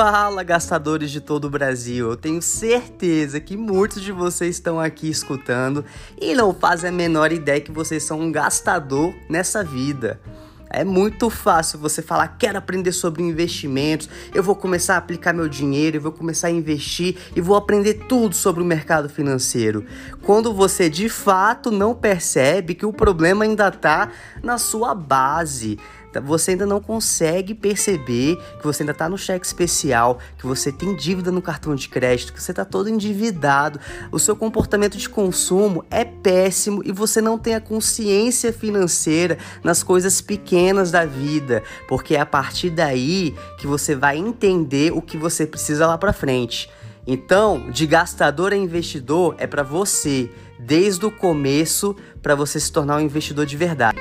Fala, gastadores de todo o Brasil! Eu tenho certeza que muitos de vocês estão aqui escutando e não fazem a menor ideia que vocês são um gastador nessa vida. É muito fácil você falar, quero aprender sobre investimentos, eu vou começar a aplicar meu dinheiro, eu vou começar a investir e vou aprender tudo sobre o mercado financeiro. Quando você de fato não percebe que o problema ainda está na sua base, Tá, você ainda não consegue perceber que você ainda está no cheque especial, que você tem dívida no cartão de crédito, que você está todo endividado, o seu comportamento de consumo é péssimo e você não tem a consciência financeira nas coisas pequenas da vida, porque é a partir daí que você vai entender o que você precisa lá para frente. Então, de gastador a investidor é para você, desde o começo, para você se tornar um investidor de verdade.